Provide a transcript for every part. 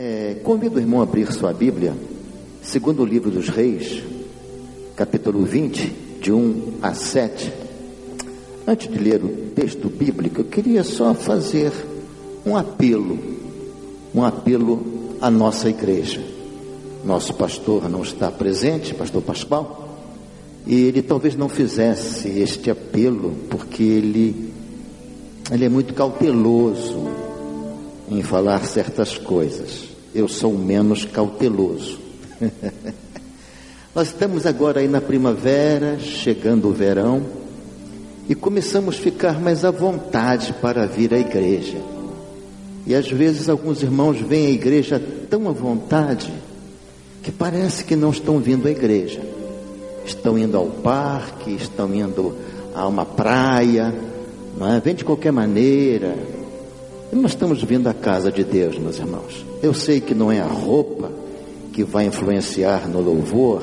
É, convido o irmão a abrir sua Bíblia, segundo o livro dos Reis, capítulo 20, de 1 a 7. Antes de ler o texto bíblico, eu queria só fazer um apelo, um apelo à nossa igreja. Nosso pastor não está presente, pastor Pascoal, e ele talvez não fizesse este apelo porque ele, ele é muito cauteloso em falar certas coisas eu sou menos cauteloso. Nós estamos agora aí na primavera, chegando o verão, e começamos a ficar mais à vontade para vir à igreja. E às vezes alguns irmãos vêm à igreja tão à vontade que parece que não estão vindo à igreja. Estão indo ao parque, estão indo a uma praia, não é? vem de qualquer maneira, nós estamos vindo à casa de Deus, meus irmãos. Eu sei que não é a roupa que vai influenciar no louvor,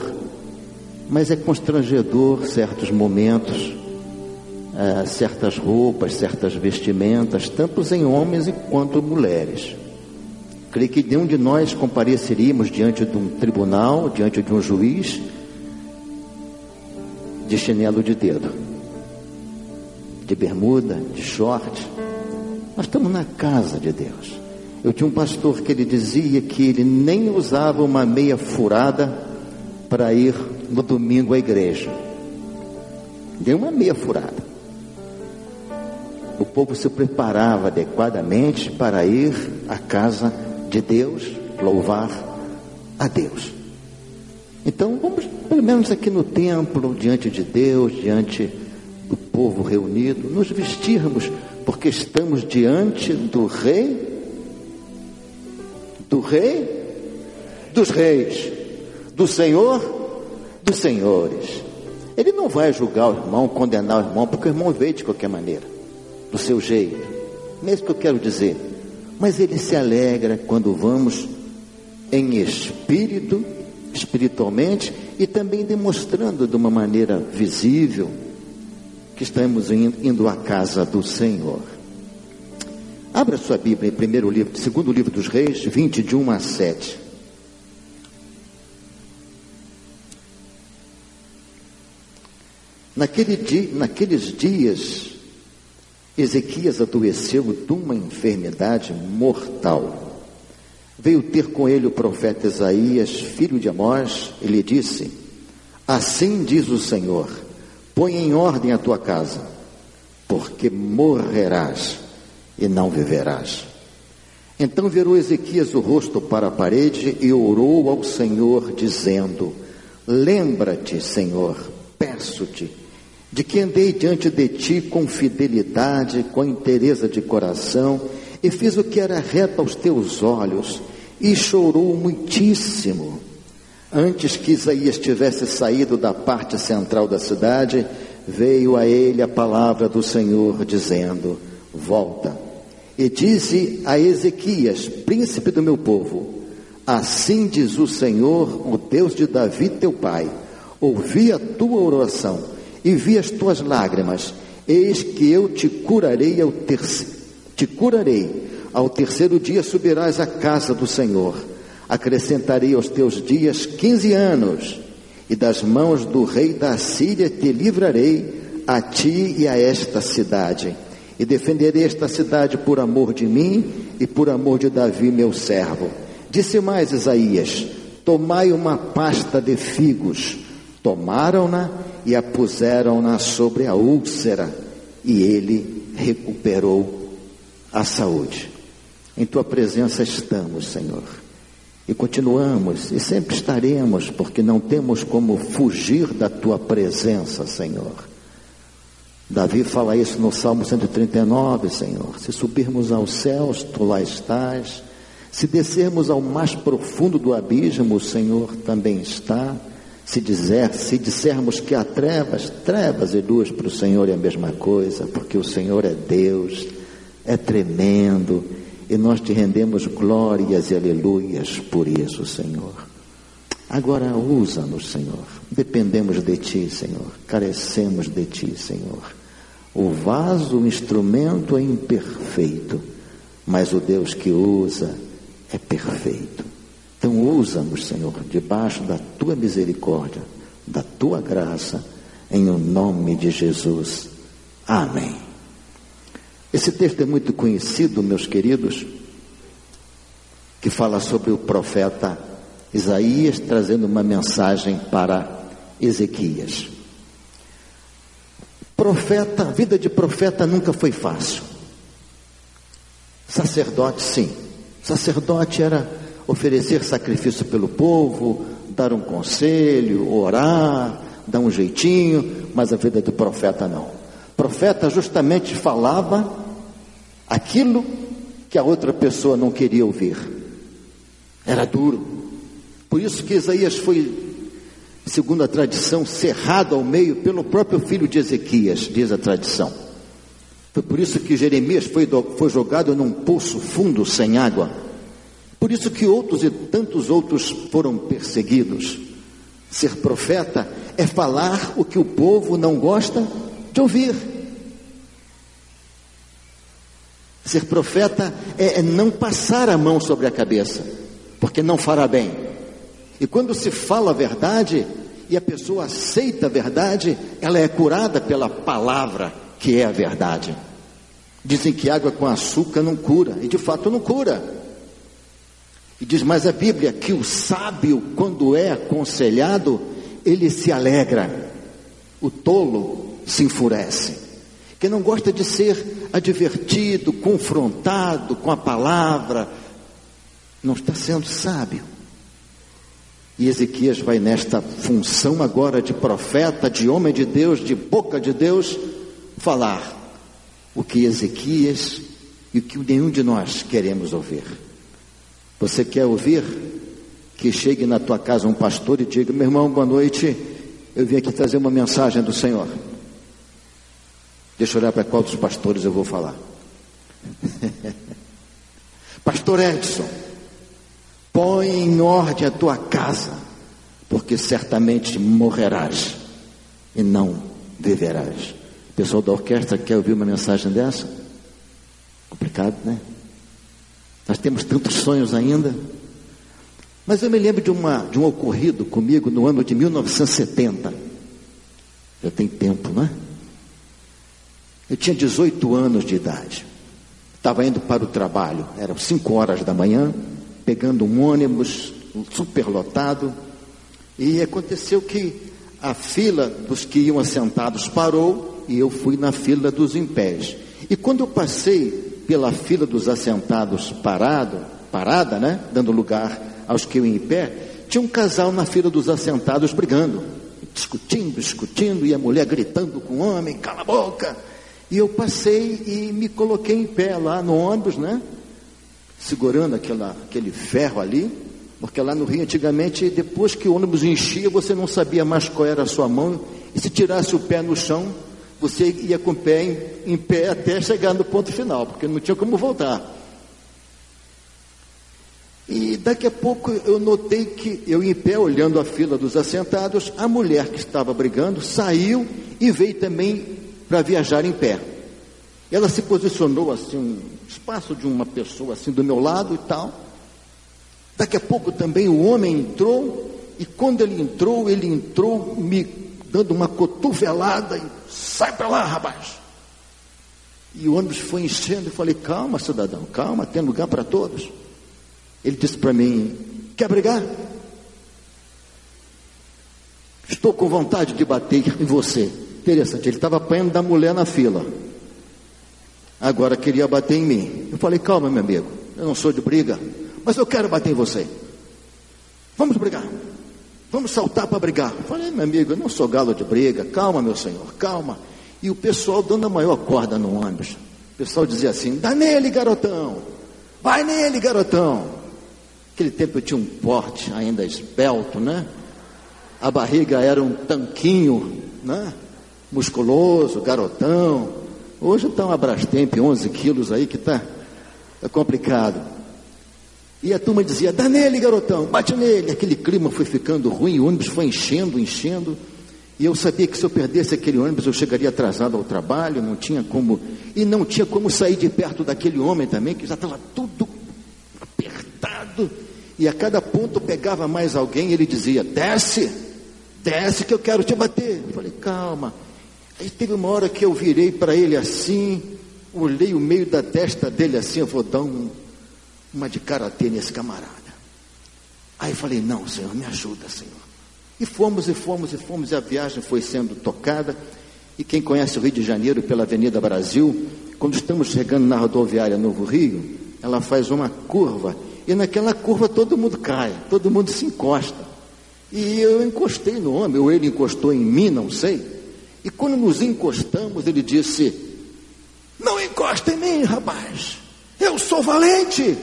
mas é constrangedor certos momentos, uh, certas roupas, certas vestimentas, tanto em homens quanto mulheres. Creio que nenhum de nós compareceríamos diante de um tribunal, diante de um juiz, de chinelo de dedo, de bermuda, de short nós estamos na casa de Deus. Eu tinha um pastor que ele dizia que ele nem usava uma meia furada para ir no domingo à igreja. Deu uma meia furada. O povo se preparava adequadamente para ir à casa de Deus, louvar a Deus. Então, vamos, pelo menos aqui no templo, diante de Deus, diante do povo reunido, nos vestirmos porque estamos diante do Rei, do Rei, dos Reis, do Senhor, dos Senhores. Ele não vai julgar o irmão, condenar o irmão, porque o irmão veio de qualquer maneira, do seu jeito. Mesmo que eu quero dizer. Mas ele se alegra quando vamos em espírito, espiritualmente, e também demonstrando de uma maneira visível, que estamos indo à casa do Senhor. Abra sua Bíblia em primeiro livro, segundo livro dos Reis, 20, de 1 a 7. Naquele naqueles dias, Ezequias adoeceu de uma enfermidade mortal. Veio ter com ele o profeta Isaías, filho de Amós, e lhe disse: Assim diz o Senhor Põe em ordem a tua casa, porque morrerás e não viverás. Então virou Ezequias o rosto para a parede e orou ao Senhor, dizendo: Lembra-te, Senhor, peço-te, de que andei diante de ti com fidelidade, com inteireza de coração, e fiz o que era reto aos teus olhos, e chorou muitíssimo. Antes que Isaías tivesse saído da parte central da cidade, veio a ele a palavra do Senhor, dizendo: Volta. E disse a Ezequias, príncipe do meu povo: Assim diz o Senhor, o Deus de Davi, teu pai: Ouvi a tua oração e vi as tuas lágrimas. Eis que eu te curarei ao terceiro, te curarei. Ao terceiro dia subirás à casa do Senhor acrescentarei aos teus dias quinze anos, e das mãos do rei da Síria te livrarei a ti e a esta cidade. E defenderei esta cidade por amor de mim e por amor de Davi, meu servo. Disse mais Isaías: Tomai uma pasta de figos. Tomaram-na e a puseram-na sobre a úlcera, e ele recuperou a saúde. Em tua presença estamos, Senhor. E continuamos e sempre estaremos, porque não temos como fugir da tua presença, Senhor. Davi fala isso no Salmo 139, Senhor. Se subirmos aos céus, tu lá estás. Se descermos ao mais profundo do abismo, o Senhor também está. Se, dizer, se dissermos que há trevas, trevas e luz para o Senhor é a mesma coisa, porque o Senhor é Deus, é tremendo e nós te rendemos glórias e aleluias por isso, Senhor. Agora usa-nos, Senhor. Dependemos de Ti, Senhor. Carecemos de Ti, Senhor. O vaso, o instrumento é imperfeito, mas o Deus que usa é perfeito. Então ousa-nos, Senhor, debaixo da tua misericórdia, da tua graça, em o nome de Jesus. Amém. Esse texto é muito conhecido, meus queridos, que fala sobre o profeta Isaías trazendo uma mensagem para Ezequias. Profeta, a vida de profeta nunca foi fácil. Sacerdote, sim. Sacerdote era oferecer sacrifício pelo povo, dar um conselho, orar, dar um jeitinho, mas a vida do profeta não. profeta justamente falava aquilo que a outra pessoa não queria ouvir. Era duro. Por isso que Isaías foi segundo a tradição, cerrado ao meio pelo próprio filho de Ezequias, diz a tradição. Foi por isso que Jeremias foi, foi jogado num poço fundo sem água. Por isso que outros e tantos outros foram perseguidos. Ser profeta é falar o que o povo não gosta de ouvir. Ser profeta é, é não passar a mão sobre a cabeça, porque não fará bem. E quando se fala a verdade e a pessoa aceita a verdade, ela é curada pela palavra que é a verdade. Dizem que água com açúcar não cura, e de fato não cura. E diz mais a Bíblia que o sábio, quando é aconselhado, ele se alegra, o tolo se enfurece. Quem não gosta de ser advertido, confrontado com a palavra, não está sendo sábio. E Ezequias vai nesta função agora de profeta, de homem de Deus, de boca de Deus, falar o que Ezequias e o que nenhum de nós queremos ouvir. Você quer ouvir? Que chegue na tua casa um pastor e diga: Meu irmão, boa noite, eu vim aqui trazer uma mensagem do Senhor. Deixa eu olhar para qual dos pastores eu vou falar. Pastor Edson, Põe em ordem a tua casa, porque certamente morrerás e não viverás. Pessoal da orquestra quer ouvir uma mensagem dessa? Complicado, né? Nós temos tantos sonhos ainda. Mas eu me lembro de, uma, de um ocorrido comigo no ano de 1970. Já tem tempo, né? Eu tinha 18 anos de idade. Estava indo para o trabalho, eram 5 horas da manhã pegando um ônibus superlotado, e aconteceu que a fila dos que iam assentados parou e eu fui na fila dos em pés. E quando eu passei pela fila dos assentados parado, parada, né, dando lugar aos que iam em pé, tinha um casal na fila dos assentados brigando, discutindo, discutindo, e a mulher gritando com o homem, cala a boca. E eu passei e me coloquei em pé lá no ônibus, né? segurando aquela, aquele ferro ali, porque lá no Rio antigamente, depois que o ônibus enchia, você não sabia mais qual era a sua mão, e se tirasse o pé no chão, você ia com o pé em, em pé até chegar no ponto final, porque não tinha como voltar. E daqui a pouco eu notei que eu em pé, olhando a fila dos assentados, a mulher que estava brigando saiu e veio também para viajar em pé. Ela se posicionou assim, um espaço de uma pessoa assim do meu lado e tal. Daqui a pouco também o homem entrou, e quando ele entrou, ele entrou me dando uma cotovelada e sai para lá, rapaz. E o ônibus foi enchendo, e falei, calma, cidadão, calma, tem lugar para todos. Ele disse para mim, quer brigar? Estou com vontade de bater em você. Interessante, ele estava apanhando da mulher na fila agora queria bater em mim. Eu falei, calma, meu amigo, eu não sou de briga, mas eu quero bater em você. Vamos brigar. Vamos saltar para brigar. Eu falei, meu amigo, eu não sou galo de briga, calma, meu senhor, calma. E o pessoal dando a maior corda no ônibus. O pessoal dizia assim: dá nele, garotão. Vai nele, garotão. Naquele tempo eu tinha um porte ainda esbelto, né? A barriga era um tanquinho, né? Musculoso, garotão. Hoje está um Abrastemp, 11 quilos aí, que está tá complicado. E a turma dizia, dá nele, garotão, bate nele. Aquele clima foi ficando ruim, o ônibus foi enchendo, enchendo. E eu sabia que se eu perdesse aquele ônibus, eu chegaria atrasado ao trabalho, não tinha como. E não tinha como sair de perto daquele homem também, que já estava tudo apertado e a cada ponto pegava mais alguém, ele dizia: desce, desce que eu quero te bater. Eu falei: calma. Aí teve uma hora que eu virei para ele assim, olhei o meio da testa dele assim, eu vou dar um, uma de karatê nesse camarada. Aí falei: não, Senhor, me ajuda, Senhor. E fomos, e fomos, e fomos, e a viagem foi sendo tocada. E quem conhece o Rio de Janeiro pela Avenida Brasil, quando estamos chegando na rodoviária Novo Rio, ela faz uma curva, e naquela curva todo mundo cai, todo mundo se encosta. E eu encostei no homem, ou ele encostou em mim, não sei. E quando nos encostamos, ele disse: Não encosta em mim, rapaz, eu sou valente,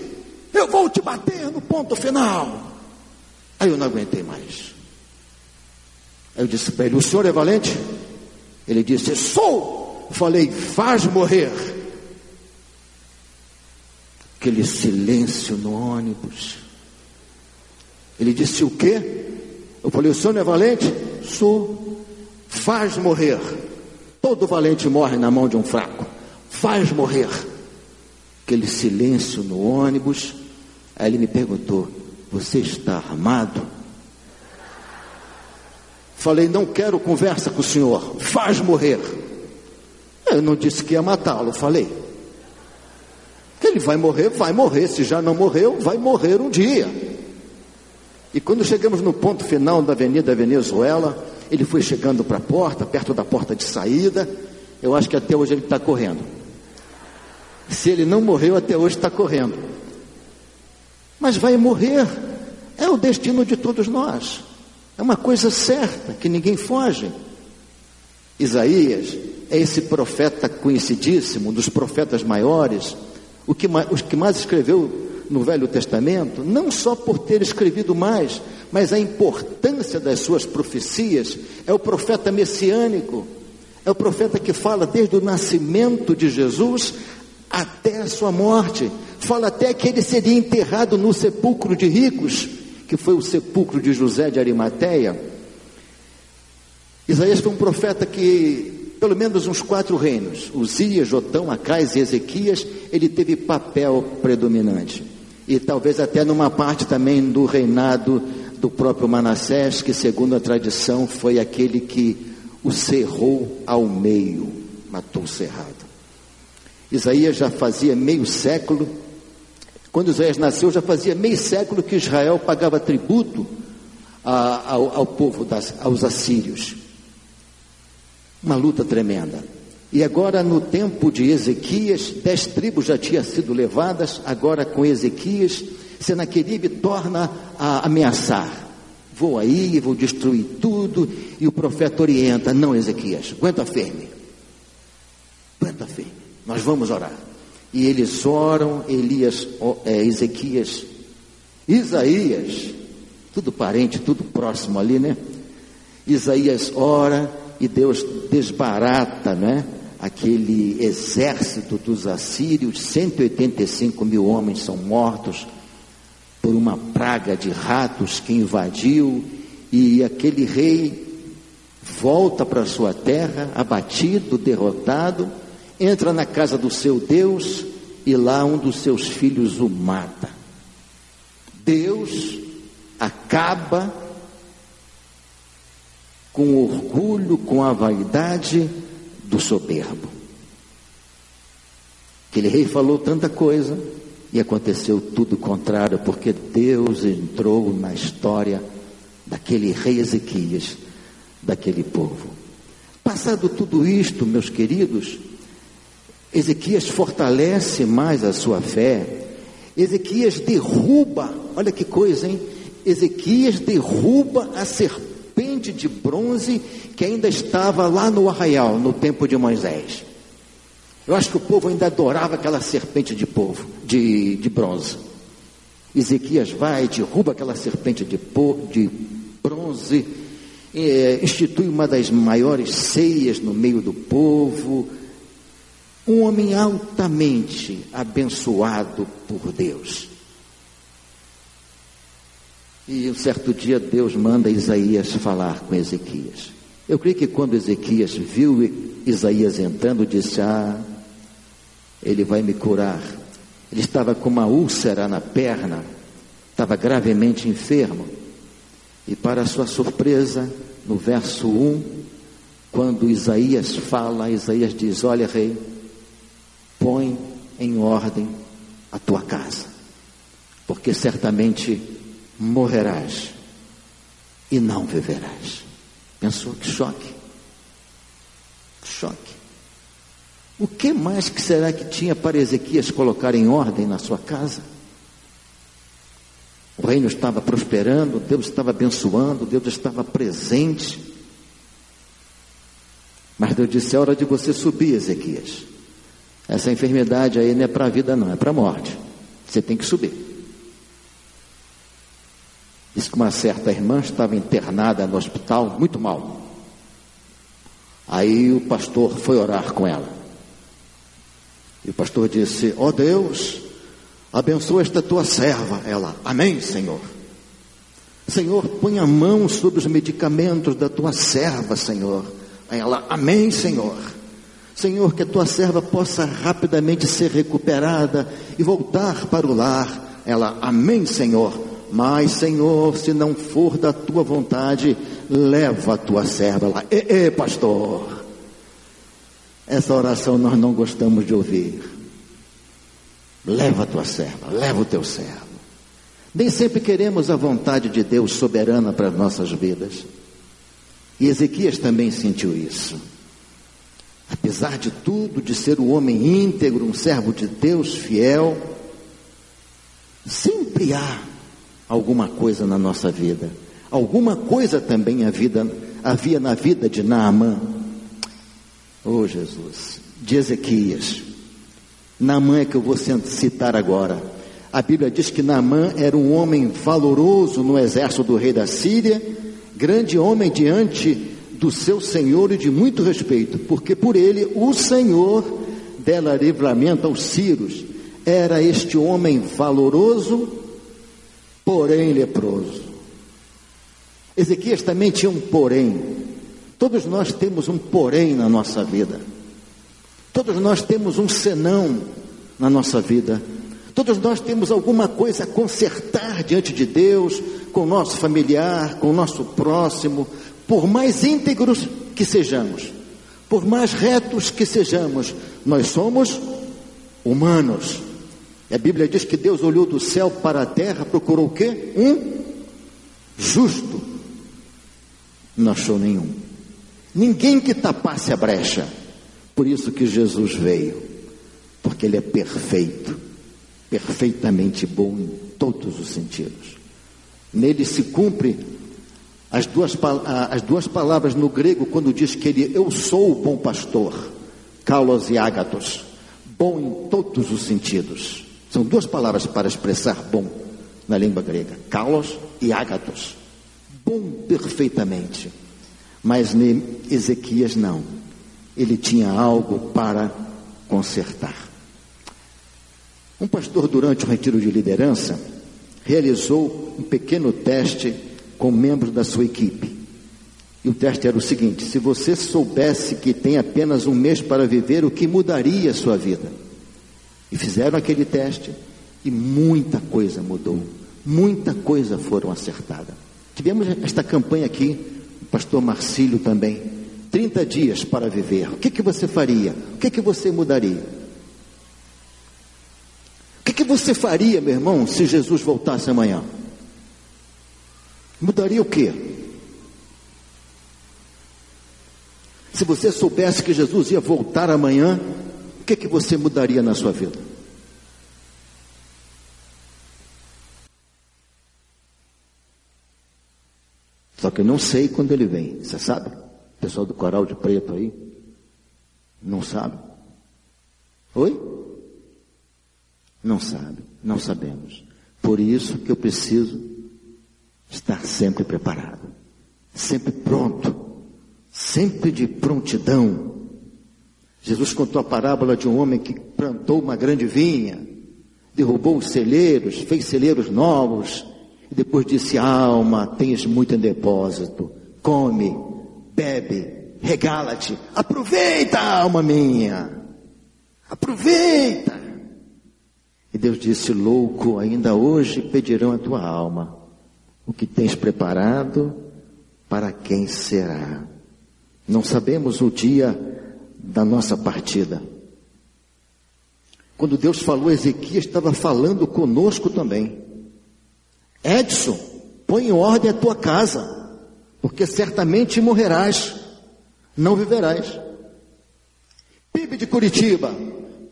eu vou te bater no ponto final. Aí eu não aguentei mais. Aí eu disse para ele: O senhor é valente? Ele disse: Sou. Eu falei: Faz morrer. Aquele silêncio no ônibus. Ele disse: O quê? Eu falei: O senhor não é valente? Sou. Faz morrer. Todo valente morre na mão de um fraco. Faz morrer. Aquele silêncio no ônibus. Aí ele me perguntou: Você está armado? Falei, não quero conversa com o senhor, faz morrer. Eu não disse que ia matá-lo, falei. Ele vai morrer, vai morrer. Se já não morreu, vai morrer um dia. E quando chegamos no ponto final da Avenida Venezuela, ele foi chegando para a porta, perto da porta de saída. Eu acho que até hoje ele está correndo. Se ele não morreu, até hoje está correndo. Mas vai morrer. É o destino de todos nós. É uma coisa certa, que ninguém foge. Isaías é esse profeta conhecidíssimo, um dos profetas maiores, o que, os que mais escreveu no Velho Testamento, não só por ter escrevido mais, mas a importância das suas profecias, é o profeta messiânico, é o profeta que fala desde o nascimento de Jesus até a sua morte, fala até que ele seria enterrado no sepulcro de ricos, que foi o sepulcro de José de Arimateia, Isaías foi um profeta que, pelo menos uns quatro reinos, Uzias, Jotão, Acais e Ezequias, ele teve papel predominante. E talvez até numa parte também do reinado do próprio Manassés, que segundo a tradição foi aquele que o cerrou ao meio, matou o cerrado. Isaías já fazia meio século quando Isaías nasceu, já fazia meio século que Israel pagava tributo a, ao, ao, povo, das, aos assírios. Uma luta tremenda. E agora, no tempo de Ezequias, dez tribos já tinham sido levadas, agora com Ezequias, Senaqueribe torna a ameaçar. Vou aí, vou destruir tudo, e o profeta orienta: não, Ezequias, aguenta firme. Aguenta firme, nós vamos orar. E eles oram, Elias, é, Ezequias, Isaías, tudo parente, tudo próximo ali, né? Isaías ora e Deus desbarata, né? Aquele exército dos assírios, 185 mil homens são mortos por uma praga de ratos que invadiu, e aquele rei volta para sua terra, abatido, derrotado, entra na casa do seu Deus e lá um dos seus filhos o mata. Deus acaba com orgulho, com a vaidade do soberbo. Aquele rei falou tanta coisa e aconteceu tudo o contrário, porque Deus entrou na história daquele rei Ezequias, daquele povo. Passado tudo isto, meus queridos, Ezequias fortalece mais a sua fé. Ezequias derruba, olha que coisa, hein? Ezequias derruba a serpente de bronze que ainda estava lá no arraial, no tempo de Moisés. Eu acho que o povo ainda adorava aquela serpente de povo, de, de bronze. Ezequias vai, derruba aquela serpente de, de bronze, é, institui uma das maiores ceias no meio do povo, um homem altamente abençoado por Deus. E um certo dia Deus manda Isaías falar com Ezequias. Eu creio que quando Ezequias viu Isaías entrando, disse: Ah, ele vai me curar. Ele estava com uma úlcera na perna estava gravemente enfermo. E para sua surpresa, no verso 1, quando Isaías fala, Isaías diz: Olha, rei, põe em ordem a tua casa, porque certamente morrerás e não viverás. Pensou que choque? Choque. O que mais que será que tinha para Ezequias colocar em ordem na sua casa? O reino estava prosperando, Deus estava abençoando, Deus estava presente. Mas Deus disse: é hora de você subir, Ezequias. Essa enfermidade aí não é para a vida, não, é para a morte. Você tem que subir. Diz que uma certa irmã estava internada no hospital, muito mal. Aí o pastor foi orar com ela. E o pastor disse: Ó oh Deus, abençoa esta tua serva. Ela, Amém, Senhor. Senhor, põe a mão sobre os medicamentos da tua serva, Senhor. Ela, Amém, Senhor. Senhor, que a tua serva possa rapidamente ser recuperada e voltar para o lar. Ela, Amém, Senhor. Mas, Senhor, se não for da tua vontade, leva a tua serva lá. Ê, pastor. Essa oração nós não gostamos de ouvir. Leva a tua serva, leva o teu servo. Nem sempre queremos a vontade de Deus soberana para as nossas vidas. E Ezequias também sentiu isso. Apesar de tudo, de ser um homem íntegro, um servo de Deus fiel, sempre há alguma coisa na nossa vida. Alguma coisa também vida, havia na vida de Naamã. Oh Jesus, de Ezequias. Naamã é que eu vou citar agora. A Bíblia diz que Naamã era um homem valoroso no exército do rei da Síria, grande homem diante do seu senhor e de muito respeito, porque por ele o Senhor dela livramento aos sírios. Era este homem valoroso porém leproso. Ezequias também tinha um porém. Todos nós temos um porém na nossa vida. Todos nós temos um senão na nossa vida. Todos nós temos alguma coisa a consertar diante de Deus, com o nosso familiar, com o nosso próximo, por mais íntegros que sejamos, por mais retos que sejamos, nós somos humanos. A Bíblia diz que Deus olhou do céu para a terra, procurou o quê? Um justo. Não achou nenhum. Ninguém que tapasse a brecha. Por isso que Jesus veio. Porque Ele é perfeito. Perfeitamente bom em todos os sentidos. Nele se cumpre as duas, as duas palavras no grego quando diz que Ele, eu sou o bom pastor. Carlos e Ágatos. Bom em todos os sentidos. São duas palavras para expressar bom na língua grega: kalos e ágatos. Bom perfeitamente. Mas Ezequias não. Ele tinha algo para consertar. Um pastor, durante o retiro de liderança, realizou um pequeno teste com membros da sua equipe. E o teste era o seguinte: se você soubesse que tem apenas um mês para viver, o que mudaria a sua vida? E fizeram aquele teste e muita coisa mudou. Muita coisa foram acertada. Tivemos esta campanha aqui, o pastor Marcílio também. 30 dias para viver. O que, que você faria? O que, que você mudaria? O que, que você faria, meu irmão, se Jesus voltasse amanhã? Mudaria o quê? Se você soubesse que Jesus ia voltar amanhã, o que, que você mudaria na sua vida? Só que eu não sei quando ele vem, você sabe? O pessoal do coral de preto aí, não sabe? Oi? Não sabe, não sabemos. Por isso que eu preciso estar sempre preparado, sempre pronto, sempre de prontidão Jesus contou a parábola de um homem que plantou uma grande vinha, derrubou os celeiros, fez celeiros novos, e depois disse: Alma, tens muito em depósito, come, bebe, regala-te, aproveita, alma minha, aproveita. E Deus disse: Louco, ainda hoje pedirão a tua alma. O que tens preparado, para quem será? Não sabemos o dia da nossa partida. Quando Deus falou, Ezequias estava falando conosco também. Edson, põe em ordem a tua casa, porque certamente morrerás, não viverás. PIB de Curitiba,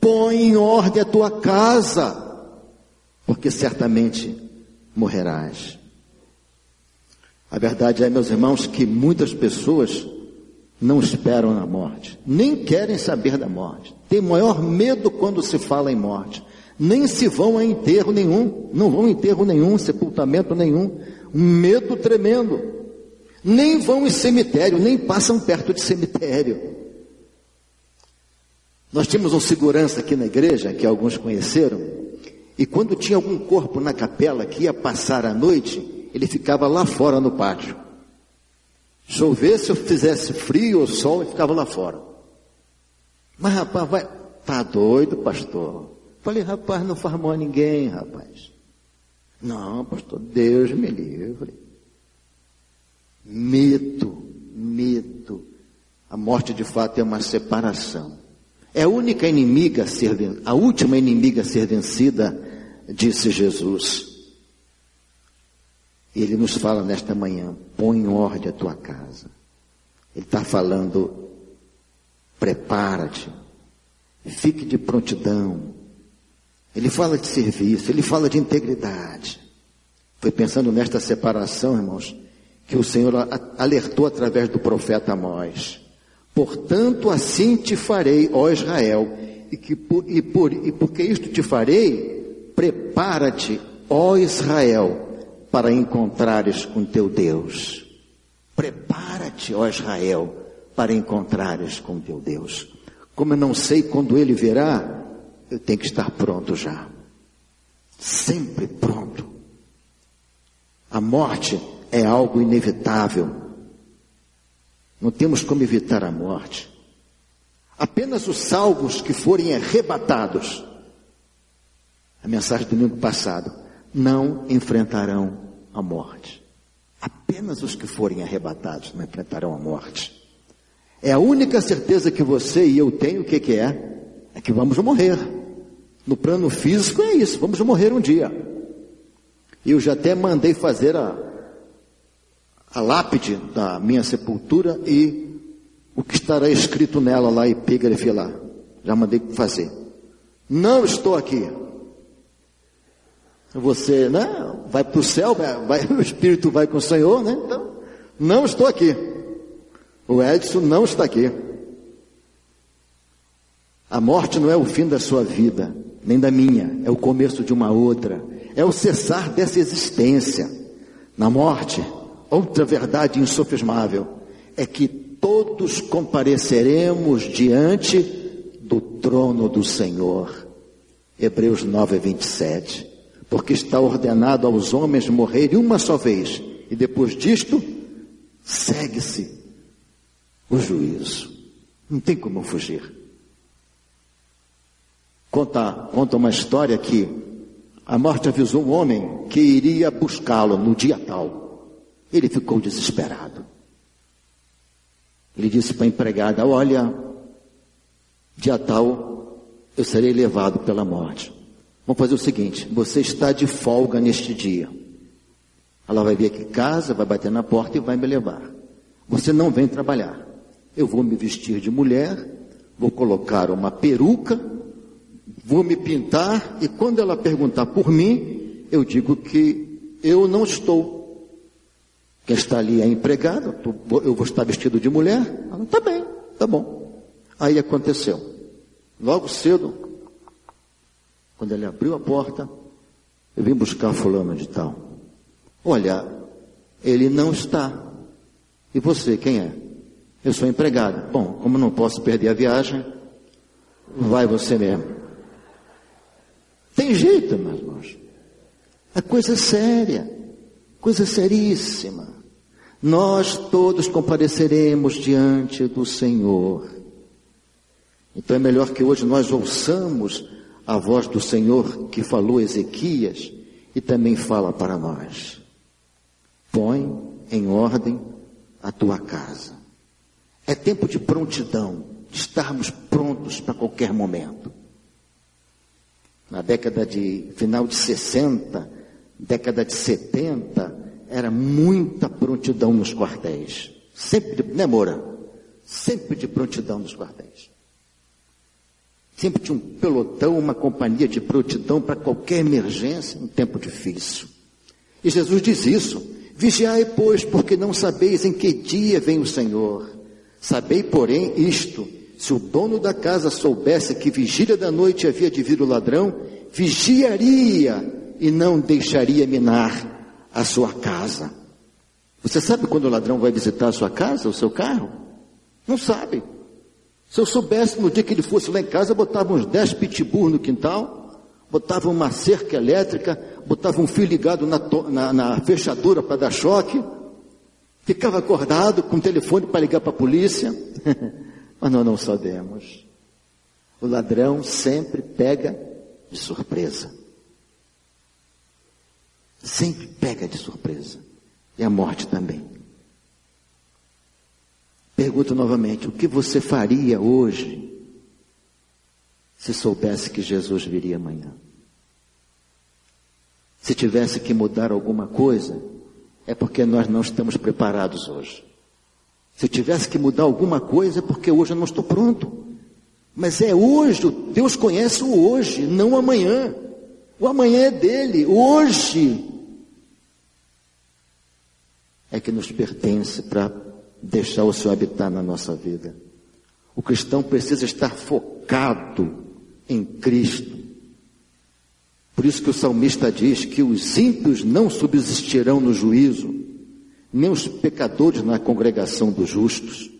põe em ordem a tua casa, porque certamente morrerás. A verdade é, meus irmãos, que muitas pessoas não esperam na morte, nem querem saber da morte, têm maior medo quando se fala em morte, nem se vão a enterro nenhum, não vão a enterro nenhum, sepultamento nenhum, um medo tremendo, nem vão em cemitério, nem passam perto de cemitério. Nós tínhamos um segurança aqui na igreja, que alguns conheceram, e quando tinha algum corpo na capela que ia passar a noite, ele ficava lá fora no pátio. Chovesse ou fizesse frio ou sol, ele ficava lá fora. Mas rapaz, vai, tá doido, pastor? Falei, rapaz, não faz mal a ninguém, rapaz. Não, pastor, Deus me livre. Medo, medo. A morte de fato é uma separação. É a única inimiga a ser, a última inimiga a ser vencida, disse Jesus. Ele nos fala nesta manhã, põe em ordem a tua casa. Ele está falando, prepara-te, fique de prontidão. Ele fala de serviço, ele fala de integridade. Foi pensando nesta separação, irmãos, que o Senhor alertou através do profeta Amós. Portanto, assim te farei, ó Israel, e, que, e, por, e porque isto te farei, prepara-te, ó Israel, para encontrares com teu Deus. Prepara-te, ó Israel, para encontrares com teu Deus. Como eu não sei quando ele virá, eu tenho que estar pronto já. Sempre pronto. A morte é algo inevitável. Não temos como evitar a morte. Apenas os salvos que forem arrebatados. A mensagem do domingo passado não enfrentarão a morte. Apenas os que forem arrebatados não enfrentarão a morte. É a única certeza que você e eu tenho, o que, que é? É que vamos morrer. No plano físico é isso, vamos morrer um dia. Eu já até mandei fazer a, a lápide da minha sepultura e o que estará escrito nela lá, epígrafe lá. Já mandei fazer. Não estou aqui. Você, né, vai para o céu, vai, o Espírito vai com o Senhor, né? Então, não estou aqui. O Edson não está aqui. A morte não é o fim da sua vida, nem da minha, é o começo de uma outra. É o cessar dessa existência. Na morte, outra verdade insofismável é que todos compareceremos diante do trono do Senhor. Hebreus 9, 27 porque está ordenado aos homens morrerem uma só vez, e depois disto, segue-se o juízo. Não tem como fugir. Conta, conta uma história que a morte avisou um homem que iria buscá-lo no dia tal. Ele ficou desesperado. Ele disse para a empregada: Olha, dia tal eu serei levado pela morte. Vamos fazer o seguinte: você está de folga neste dia. Ela vai vir aqui em casa, vai bater na porta e vai me levar. Você não vem trabalhar. Eu vou me vestir de mulher, vou colocar uma peruca, vou me pintar e quando ela perguntar por mim, eu digo que eu não estou. Quem está ali é empregada, eu vou estar vestido de mulher. Ela, tá bem, tá bom. Aí aconteceu. Logo cedo, quando ele abriu a porta, eu vim buscar fulano de tal. Olha, ele não está. E você, quem é? Eu sou empregado. Bom, como não posso perder a viagem, vai você mesmo. Tem jeito, meus irmãos. É coisa séria, coisa seríssima. Nós todos compareceremos diante do Senhor. Então é melhor que hoje nós ouçamos a voz do Senhor que falou Ezequias e também fala para nós. Põe em ordem a tua casa. É tempo de prontidão, de estarmos prontos para qualquer momento. Na década de final de 60, década de 70, era muita prontidão nos quartéis. Sempre, né, Moura? Sempre de prontidão nos quartéis. Sempre tinha um pelotão, uma companhia de prontidão para qualquer emergência, um tempo difícil. E Jesus diz isso: Vigiai, pois, porque não sabeis em que dia vem o Senhor. Sabei, porém, isto: se o dono da casa soubesse que vigília da noite havia de vir o ladrão, vigiaria e não deixaria minar a sua casa. Você sabe quando o ladrão vai visitar a sua casa, o seu carro? Não sabe. Se eu soubesse no dia que ele fosse lá em casa, botava uns 10 pitbull no quintal, botava uma cerca elétrica, botava um fio ligado na, na, na fechadura para dar choque, ficava acordado com o telefone para ligar para a polícia, mas nós não sabemos. O ladrão sempre pega de surpresa. Sempre pega de surpresa. E a morte também. Pergunto novamente: o que você faria hoje se soubesse que Jesus viria amanhã? Se tivesse que mudar alguma coisa, é porque nós não estamos preparados hoje. Se tivesse que mudar alguma coisa, é porque hoje eu não estou pronto. Mas é hoje, Deus conhece o hoje, não o amanhã. O amanhã é dele, hoje é que nos pertence para deixar o Senhor habitar na nossa vida. O cristão precisa estar focado em Cristo. Por isso que o salmista diz que os ímpios não subsistirão no juízo, nem os pecadores na congregação dos justos.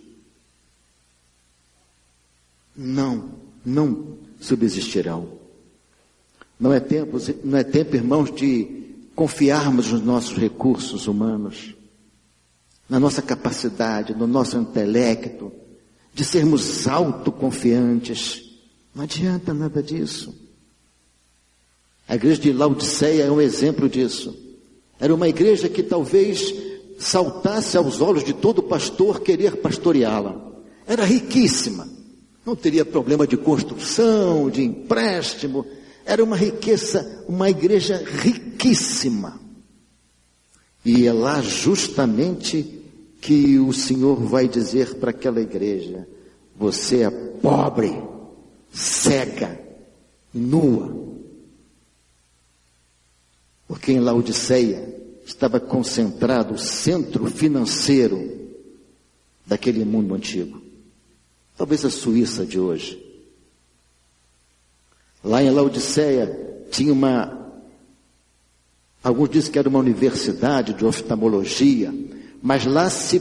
Não, não subsistirão. Não é tempo, não é tempo, irmãos, de confiarmos nos nossos recursos humanos na nossa capacidade, no nosso intelecto, de sermos autoconfiantes. Não adianta nada disso. A igreja de Laodiceia é um exemplo disso. Era uma igreja que talvez saltasse aos olhos de todo pastor querer pastoreá-la. Era riquíssima. Não teria problema de construção, de empréstimo. Era uma riqueza, uma igreja riquíssima. E é lá justamente que o Senhor vai dizer para aquela igreja: você é pobre, cega, nua. Porque em Laodiceia estava concentrado o centro financeiro daquele mundo antigo. Talvez a Suíça de hoje. Lá em Laodiceia tinha uma. Alguns dizem que era uma universidade de oftalmologia mas lá se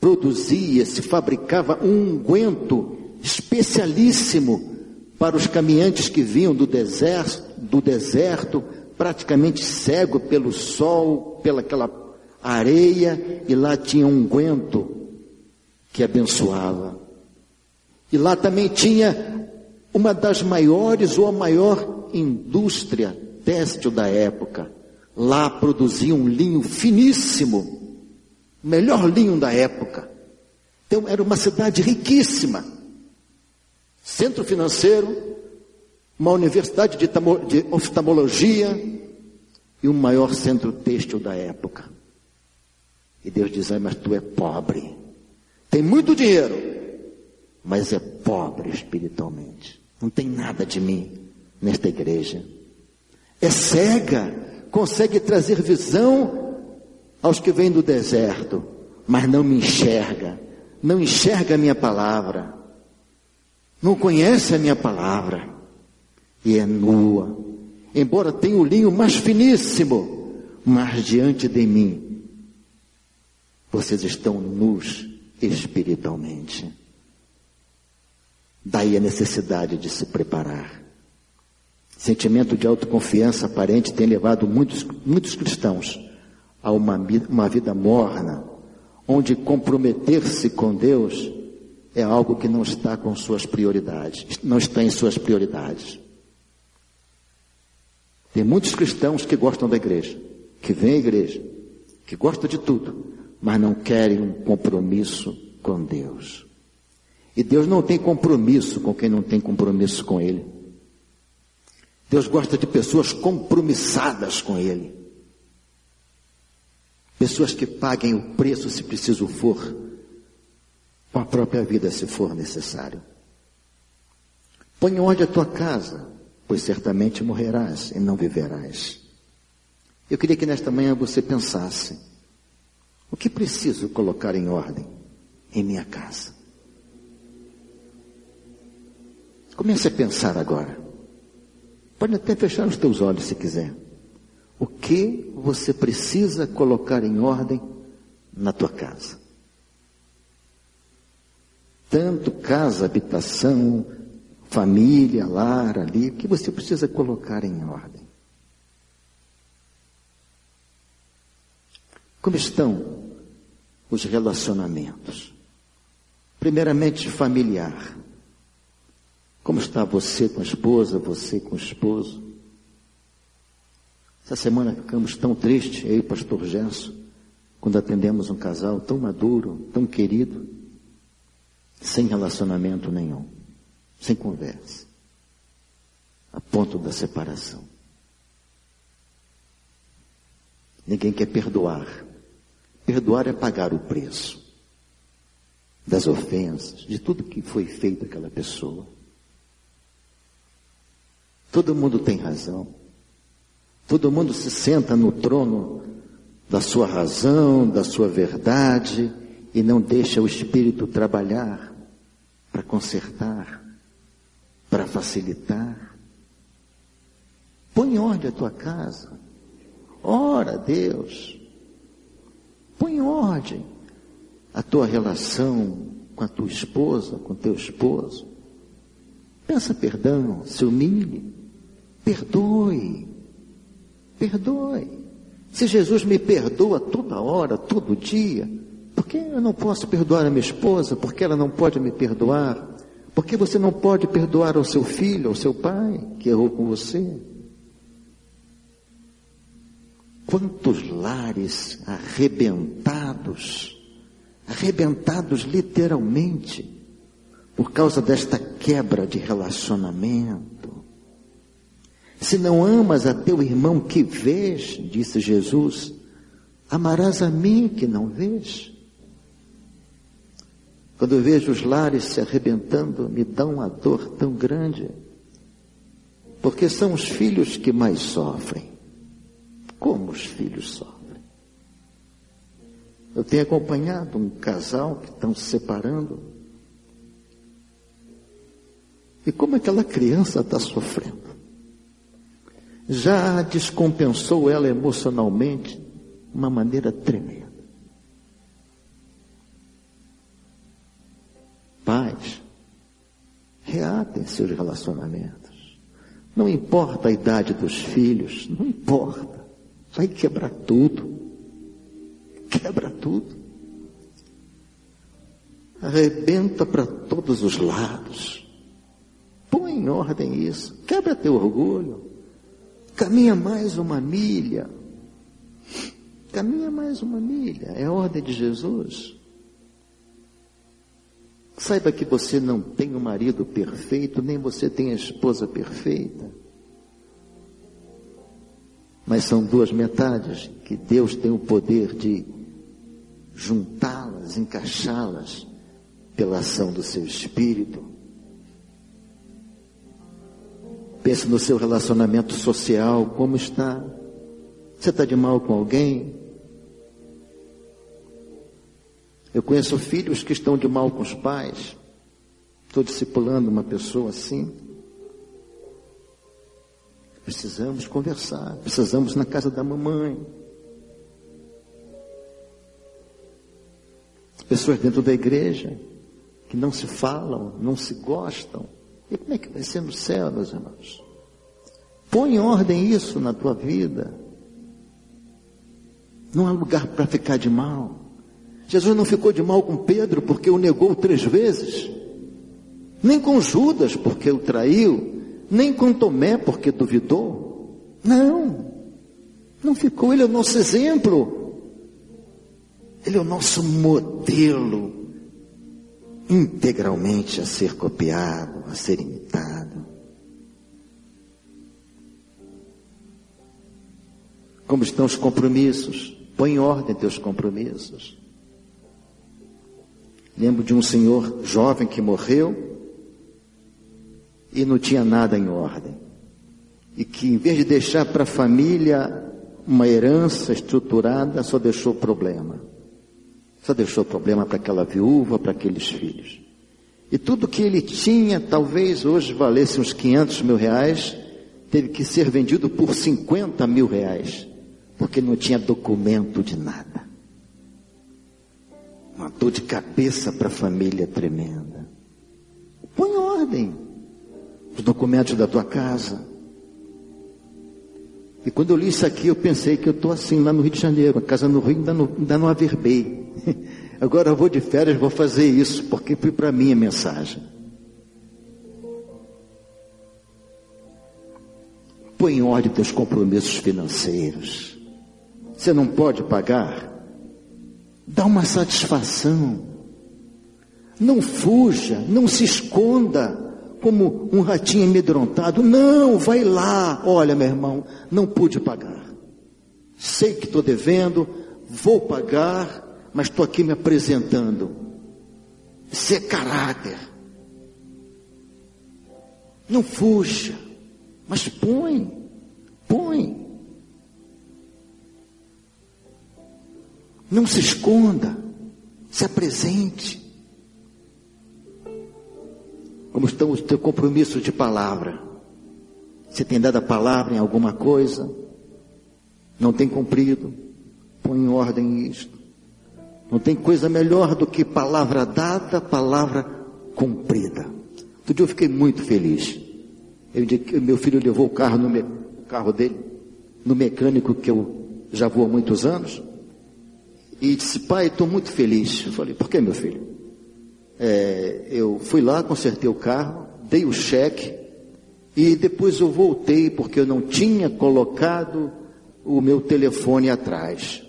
produzia, se fabricava um unguento especialíssimo para os caminhantes que vinham do deserto, do deserto, praticamente cego pelo sol, pela aquela areia, e lá tinha um unguento que abençoava. E lá também tinha uma das maiores ou a maior indústria têxtil da época. Lá produzia um linho finíssimo melhor linho da época. Então era uma cidade riquíssima. Centro financeiro, uma universidade de, de oftalmologia e o maior centro têxtil da época. E Deus diz: mas tu é pobre. Tem muito dinheiro, mas é pobre espiritualmente. Não tem nada de mim nesta igreja. É cega, consegue trazer visão aos que vêm do deserto, mas não me enxerga, não enxerga a minha palavra, não conhece a minha palavra, e é nua, embora tenha o linho mais finíssimo, mas diante de mim, vocês estão nus espiritualmente. Daí a necessidade de se preparar. Sentimento de autoconfiança aparente tem levado muitos, muitos cristãos a uma, uma vida morna, onde comprometer-se com Deus é algo que não está com suas prioridades, não está em suas prioridades. Tem muitos cristãos que gostam da igreja, que vêm à igreja, que gostam de tudo, mas não querem um compromisso com Deus. E Deus não tem compromisso com quem não tem compromisso com Ele. Deus gosta de pessoas compromissadas com Ele. Pessoas que paguem o preço se preciso for, com a própria vida se for necessário. Põe ordem a tua casa, pois certamente morrerás e não viverás. Eu queria que nesta manhã você pensasse: o que preciso colocar em ordem em minha casa? Comece a pensar agora. Pode até fechar os teus olhos se quiser. O que você precisa colocar em ordem na tua casa? Tanto casa, habitação, família, lar ali, o que você precisa colocar em ordem? Como estão os relacionamentos? Primeiramente, familiar. Como está você com a esposa, você com o esposo? Essa semana ficamos tão tristes, eu e o pastor Gerson, quando atendemos um casal tão maduro, tão querido, sem relacionamento nenhum, sem conversa, a ponto da separação. Ninguém quer perdoar. Perdoar é pagar o preço das ofensas, de tudo que foi feito àquela pessoa. Todo mundo tem razão. Todo mundo se senta no trono da sua razão, da sua verdade, e não deixa o Espírito trabalhar para consertar, para facilitar. Põe ordem a tua casa. Ora, Deus. Põe ordem a tua relação com a tua esposa, com teu esposo. Peça perdão, se humilhe. Perdoe. Perdoe. Se Jesus me perdoa toda hora, todo dia, por que eu não posso perdoar a minha esposa? Por que ela não pode me perdoar? Por que você não pode perdoar ao seu filho, ao seu pai, que errou com você? Quantos lares arrebentados, arrebentados literalmente, por causa desta quebra de relacionamento. Se não amas a teu irmão que vês, disse Jesus, amarás a mim que não vês. Quando eu vejo os lares se arrebentando, me dá uma dor tão grande, porque são os filhos que mais sofrem. Como os filhos sofrem? Eu tenho acompanhado um casal que estão se separando. E como aquela criança está sofrendo? Já descompensou ela emocionalmente de uma maneira tremenda. Pais, reatem seus relacionamentos. Não importa a idade dos filhos, não importa. Vai quebrar tudo. Quebra tudo. Arrebenta para todos os lados. Põe em ordem isso. Quebra teu orgulho. Caminha mais uma milha. Caminha mais uma milha. É a ordem de Jesus. Saiba que você não tem um marido perfeito, nem você tem a esposa perfeita. Mas são duas metades que Deus tem o poder de juntá-las, encaixá-las pela ação do seu espírito. Pense no seu relacionamento social, como está. Você está de mal com alguém? Eu conheço filhos que estão de mal com os pais. Estou discipulando uma pessoa assim. Precisamos conversar, precisamos na casa da mamãe. Pessoas dentro da igreja que não se falam, não se gostam. E como é que vai ser no céu, meus irmãos? Põe em ordem isso na tua vida. Não há lugar para ficar de mal. Jesus não ficou de mal com Pedro porque o negou três vezes, nem com Judas porque o traiu, nem com Tomé porque duvidou. Não, não ficou. Ele é o nosso exemplo. Ele é o nosso modelo integralmente a ser copiado, a ser imitado. Como estão os compromissos? Põe em ordem teus compromissos. Lembro de um senhor jovem que morreu e não tinha nada em ordem. E que em vez de deixar para a família uma herança estruturada, só deixou problema. Só deixou problema para aquela viúva, para aqueles filhos. E tudo que ele tinha, talvez hoje valesse uns 500 mil reais, teve que ser vendido por 50 mil reais, porque não tinha documento de nada. Uma dor de cabeça para a família tremenda. Põe ordem. Os documentos da tua casa. E quando eu li isso aqui, eu pensei que eu estou assim lá no Rio de Janeiro. A casa no Rio ainda não, ainda não averbei. Agora eu vou de férias, vou fazer isso, porque foi para mim a mensagem. Põe em ordem teus compromissos financeiros. Você não pode pagar? Dá uma satisfação. Não fuja, não se esconda como um ratinho amedrontado. Não, vai lá. Olha, meu irmão, não pude pagar. Sei que estou devendo, vou pagar, mas estou aqui me apresentando. Isso é caráter. Não fuja, mas põe, põe. Não se esconda, se apresente. Como estão os teus compromissos de palavra? Você tem dado a palavra em alguma coisa? Não tem cumprido? Põe em ordem isto. Não tem coisa melhor do que palavra dada, palavra cumprida. Outro dia eu fiquei muito feliz. Eu, meu filho levou o carro, no, o carro dele no mecânico que eu já vou há muitos anos. E disse, pai, estou muito feliz. Eu falei, por que meu filho? É, eu fui lá, consertei o carro, dei o cheque e depois eu voltei porque eu não tinha colocado o meu telefone atrás.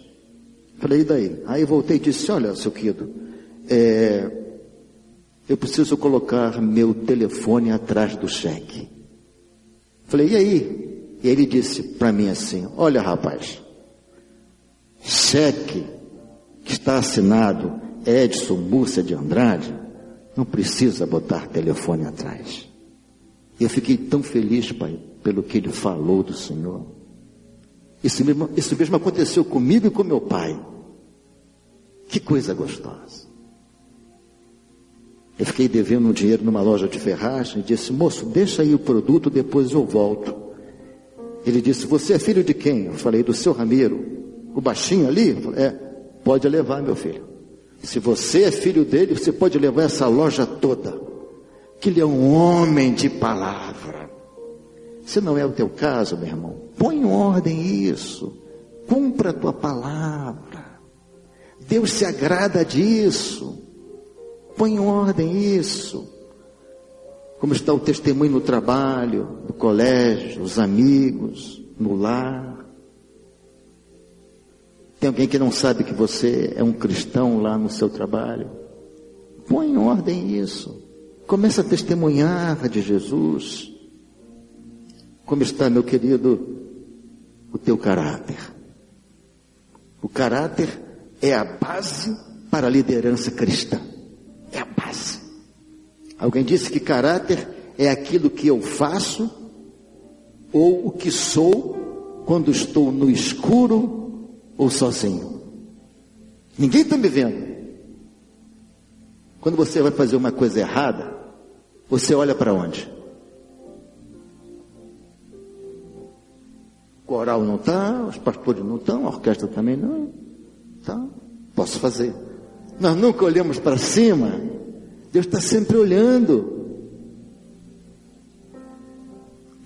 Falei, e daí? Aí voltei e disse, olha, seu Quido, é, eu preciso colocar meu telefone atrás do cheque. Falei, e aí? E ele disse para mim assim, olha rapaz, cheque que está assinado Edson Múrcia de Andrade, não precisa botar telefone atrás. Eu fiquei tão feliz, pai, pelo que ele falou do Senhor. Isso mesmo, isso mesmo aconteceu comigo e com meu pai. Que coisa gostosa. Eu fiquei devendo um dinheiro numa loja de ferragem e disse, moço, deixa aí o produto, depois eu volto. Ele disse, você é filho de quem? Eu falei, do seu Ramiro. O baixinho ali? Falei, é. Pode levar, meu filho. Se você é filho dele, você pode levar essa loja toda. Que ele é um homem de palavra. Se não é o teu caso, meu irmão, põe em ordem isso. Cumpra a tua palavra. Deus se agrada disso. Põe em ordem isso. Como está o testemunho no trabalho, no colégio, os amigos, no lar. Tem alguém que não sabe que você é um cristão lá no seu trabalho? Põe em ordem isso. Começa a testemunhar de Jesus. Como está, meu querido, o teu caráter? O caráter é a base para a liderança cristã. É a base. Alguém disse que caráter é aquilo que eu faço ou o que sou quando estou no escuro ou sozinho? Ninguém está me vendo. Quando você vai fazer uma coisa errada, você olha para onde? O coral não está, os pastores não estão, a orquestra também não. Tá? Posso fazer. Nós nunca olhamos para cima. Deus está sempre olhando.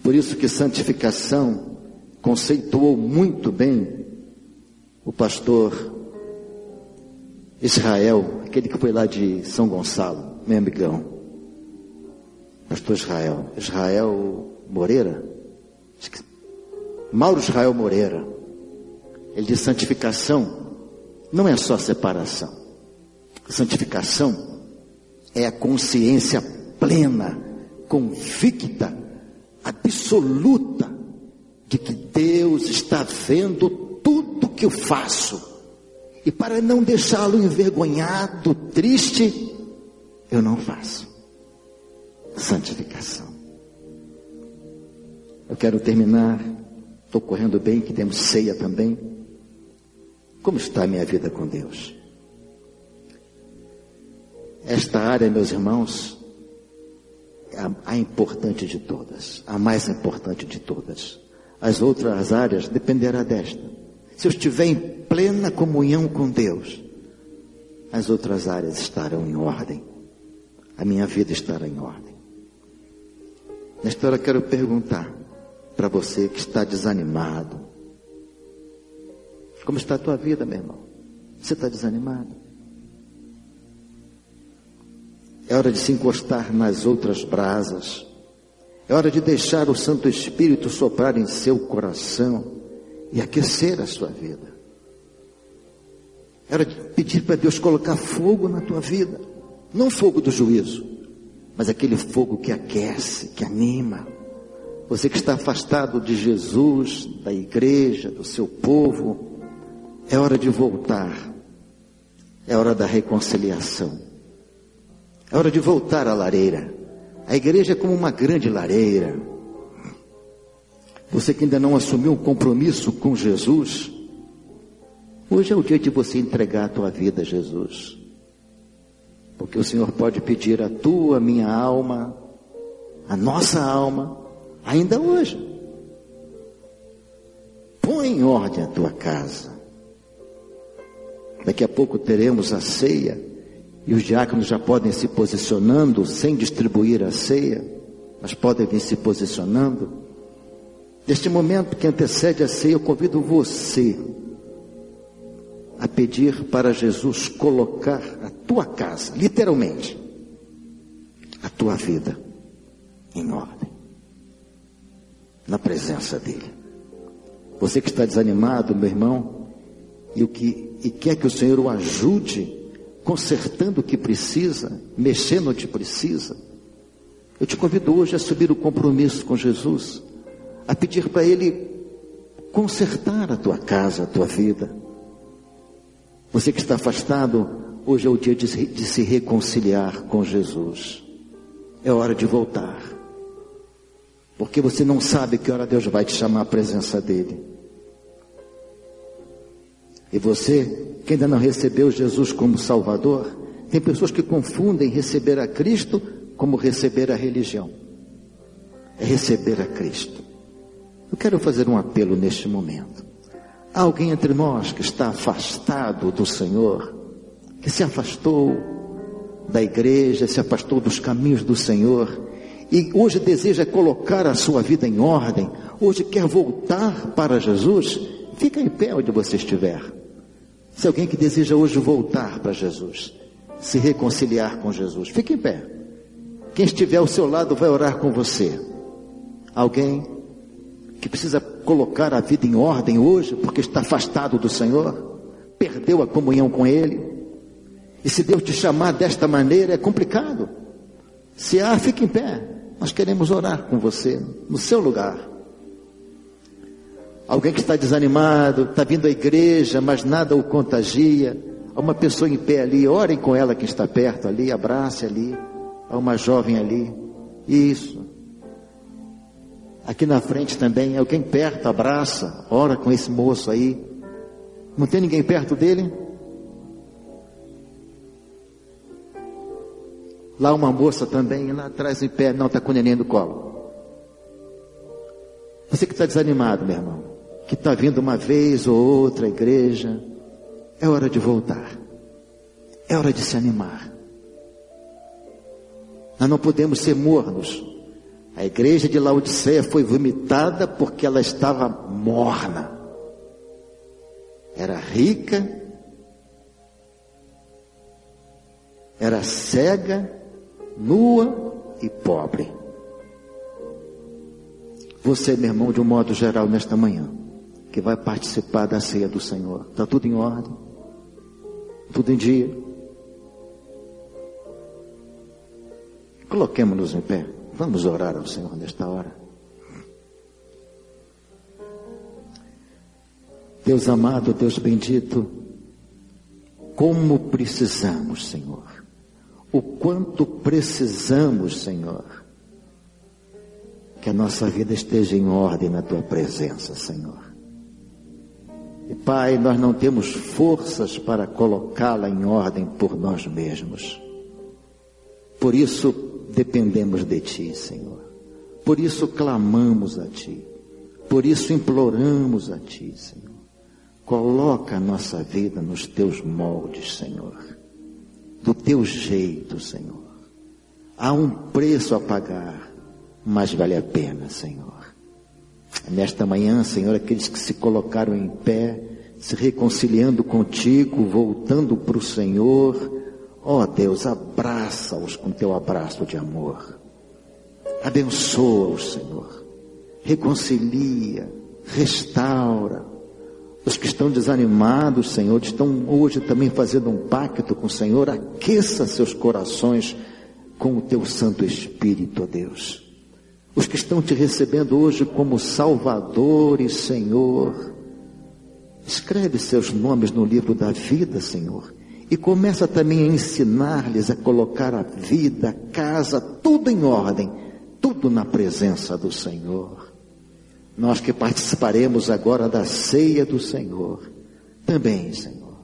Por isso que santificação conceituou muito bem o pastor Israel, aquele que foi lá de São Gonçalo, meu amigão. Pastor Israel, Israel Moreira, Mauro Israel Moreira. Ele diz: santificação não é só separação. Santificação é a consciência plena, convicta, absoluta de que Deus está vendo que eu faço. E para não deixá-lo envergonhado, triste, eu não faço. Santificação. Eu quero terminar, estou correndo bem, que temos ceia também. Como está a minha vida com Deus? Esta área, meus irmãos, é a, a importante de todas, a mais importante de todas. As outras áreas dependerá desta. Se eu estiver em plena comunhão com Deus, as outras áreas estarão em ordem. A minha vida estará em ordem. Nesta hora quero perguntar para você que está desanimado. Como está a tua vida, meu irmão? Você está desanimado? É hora de se encostar nas outras brasas. É hora de deixar o Santo Espírito soprar em seu coração e aquecer a sua vida. De pedir para Deus colocar fogo na tua vida. Não fogo do juízo, mas aquele fogo que aquece, que anima. Você que está afastado de Jesus, da igreja, do seu povo, é hora de voltar. É hora da reconciliação. É hora de voltar à lareira. A igreja é como uma grande lareira. Você que ainda não assumiu um compromisso com Jesus, hoje é o dia de você entregar a tua vida a Jesus. Porque o Senhor pode pedir a tua, minha alma, a nossa alma, ainda hoje. Põe em ordem a tua casa. Daqui a pouco teremos a ceia. E os diáconos já podem se posicionando sem distribuir a ceia, mas podem vir se posicionando. Neste momento que antecede a ceia, eu convido você a pedir para Jesus colocar a tua casa, literalmente, a tua vida em ordem, na presença dEle. Você que está desanimado, meu irmão, e, o que, e quer que o Senhor o ajude consertando o que precisa, mexendo onde precisa. Eu te convido hoje a subir o compromisso com Jesus, a pedir para Ele consertar a tua casa, a tua vida. Você que está afastado, hoje é o dia de, de se reconciliar com Jesus. É hora de voltar. Porque você não sabe que hora Deus vai te chamar à presença dEle. E você que ainda não recebeu Jesus como Salvador, tem pessoas que confundem receber a Cristo como receber a religião. É receber a Cristo. Eu quero fazer um apelo neste momento. Há alguém entre nós que está afastado do Senhor, que se afastou da igreja, se afastou dos caminhos do Senhor, e hoje deseja colocar a sua vida em ordem, hoje quer voltar para Jesus, fica em pé onde você estiver. Se alguém que deseja hoje voltar para Jesus, se reconciliar com Jesus, fique em pé. Quem estiver ao seu lado vai orar com você. Alguém que precisa colocar a vida em ordem hoje, porque está afastado do Senhor, perdeu a comunhão com Ele. E se Deus te chamar desta maneira, é complicado. Se há, fique em pé. Nós queremos orar com você, no seu lugar. Alguém que está desanimado, está vindo à igreja, mas nada o contagia. Há uma pessoa em pé ali, orem com ela que está perto ali, abrace ali. Há uma jovem ali. Isso. Aqui na frente também, alguém perto, abraça, ora com esse moço aí. Não tem ninguém perto dele? Lá uma moça também, lá atrás em pé, não está com o neném do colo. Você que está desanimado, meu irmão que está vindo uma vez ou outra à igreja, é hora de voltar. É hora de se animar. Nós não podemos ser mornos. A igreja de Laodiceia foi vomitada porque ela estava morna. Era rica, era cega, nua e pobre. Você, meu irmão, de um modo geral, nesta manhã, que vai participar da ceia do Senhor. Está tudo em ordem? Tudo em dia? Coloquemos-nos em pé. Vamos orar ao Senhor nesta hora. Deus amado, Deus bendito, como precisamos, Senhor. O quanto precisamos, Senhor. Que a nossa vida esteja em ordem na tua presença, Senhor. E Pai, nós não temos forças para colocá-la em ordem por nós mesmos. Por isso dependemos de Ti, Senhor. Por isso clamamos a Ti. Por isso imploramos a Ti, Senhor. Coloca a nossa vida nos Teus moldes, Senhor. Do Teu jeito, Senhor. Há um preço a pagar, mas vale a pena, Senhor. Nesta manhã, Senhor, aqueles que se colocaram em pé, se reconciliando contigo, voltando para o Senhor, ó Deus, abraça-os com teu abraço de amor. Abençoa-os, Senhor. Reconcilia, restaura. Os que estão desanimados, Senhor, estão hoje também fazendo um pacto com o Senhor, aqueça seus corações com o teu Santo Espírito, ó Deus os que estão te recebendo hoje como Salvador e Senhor. Escreve seus nomes no livro da vida, Senhor. E começa também a ensinar-lhes a colocar a vida, a casa, tudo em ordem, tudo na presença do Senhor. Nós que participaremos agora da ceia do Senhor, também, Senhor,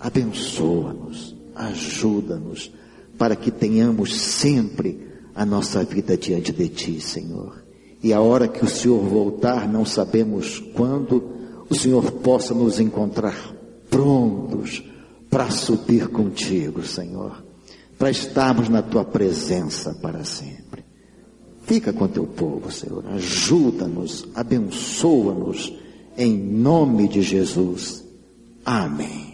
abençoa-nos, ajuda-nos, para que tenhamos sempre a nossa vida diante de Ti, Senhor. E a hora que o Senhor voltar, não sabemos quando, o Senhor possa nos encontrar prontos para subir contigo, Senhor, para estarmos na Tua presença para sempre. Fica com Teu povo, Senhor, ajuda-nos, abençoa-nos, em nome de Jesus. Amém.